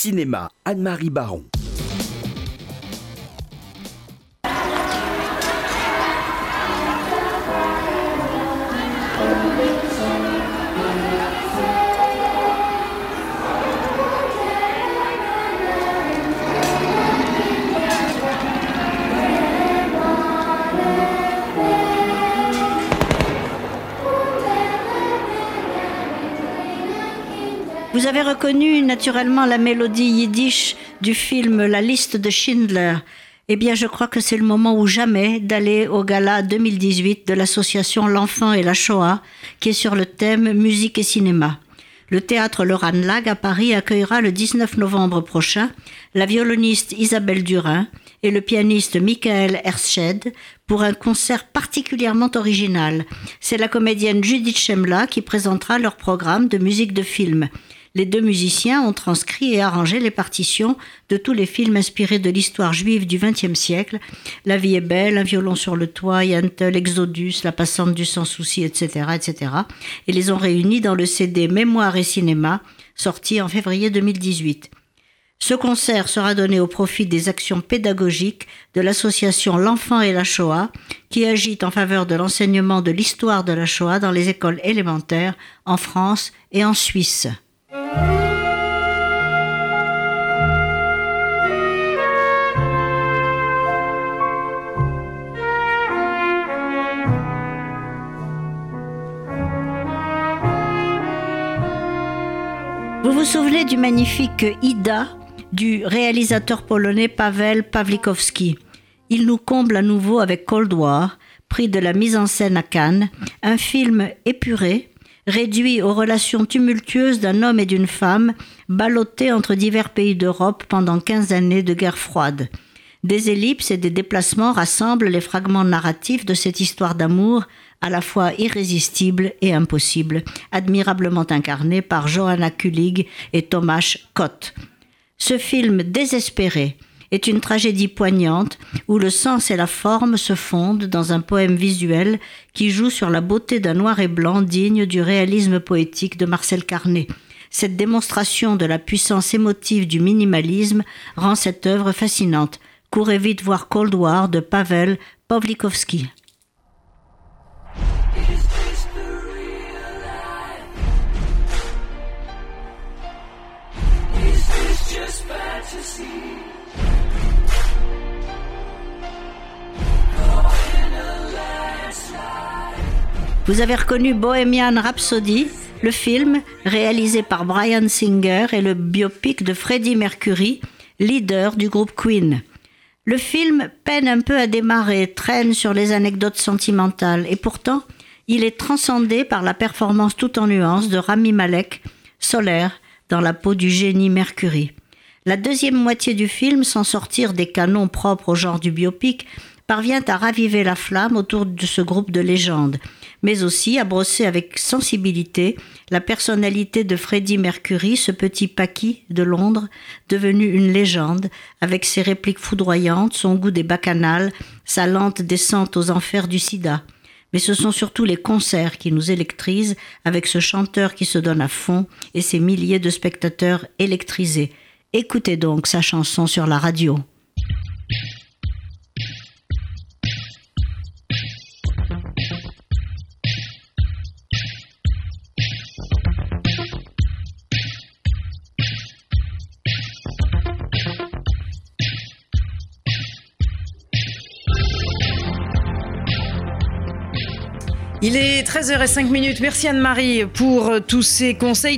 Cinéma, Anne-Marie Baron. Vous avez reconnu naturellement la mélodie yiddish du film La liste de Schindler. Eh bien, je crois que c'est le moment ou jamais d'aller au gala 2018 de l'association L'Enfant et la Shoah, qui est sur le thème musique et cinéma. Le théâtre Laurent Lag à Paris accueillera le 19 novembre prochain la violoniste Isabelle Durin et le pianiste Michael Hersched pour un concert particulièrement original. C'est la comédienne Judith Chemla qui présentera leur programme de musique de film. Les deux musiciens ont transcrit et arrangé les partitions de tous les films inspirés de l'histoire juive du XXe siècle. La vie est belle, un violon sur le toit, Yantl, Exodus, La passante du sans souci, etc., etc. Et les ont réunis dans le CD Mémoire et cinéma, sorti en février 2018. Ce concert sera donné au profit des actions pédagogiques de l'association L'Enfant et la Shoah, qui agit en faveur de l'enseignement de l'histoire de la Shoah dans les écoles élémentaires en France et en Suisse. Vous vous souvenez du magnifique Ida du réalisateur polonais Pavel Pawlikowski. Il nous comble à nouveau avec Cold War, prix de la mise en scène à Cannes, un film épuré, réduit aux relations tumultueuses d'un homme et d'une femme, ballottés entre divers pays d'Europe pendant 15 années de guerre froide. Des ellipses et des déplacements rassemblent les fragments narratifs de cette histoire d'amour à la fois irrésistible et impossible, admirablement incarnée par Johanna Kulig et Thomas Kott. Ce film désespéré est une tragédie poignante où le sens et la forme se fondent dans un poème visuel qui joue sur la beauté d'un noir et blanc digne du réalisme poétique de Marcel Carnet. Cette démonstration de la puissance émotive du minimalisme rend cette œuvre fascinante. Courez vite voir Cold War de Pavel Pawlikowski. Vous avez reconnu Bohemian Rhapsody, le film réalisé par Brian Singer et le biopic de Freddie Mercury, leader du groupe Queen. Le film peine un peu à démarrer, traîne sur les anecdotes sentimentales et pourtant il est transcendé par la performance tout en nuances de Rami Malek, solaire, dans la peau du génie Mercury. La deuxième moitié du film, sans sortir des canons propres au genre du biopic, parvient à raviver la flamme autour de ce groupe de légendes mais aussi à brosser avec sensibilité la personnalité de Freddie Mercury, ce petit Paki de Londres, devenu une légende, avec ses répliques foudroyantes, son goût des bacchanales, sa lente descente aux enfers du sida. Mais ce sont surtout les concerts qui nous électrisent, avec ce chanteur qui se donne à fond et ses milliers de spectateurs électrisés. Écoutez donc sa chanson sur la radio. Il est 13h05 Merci Anne-Marie pour tous ces conseils.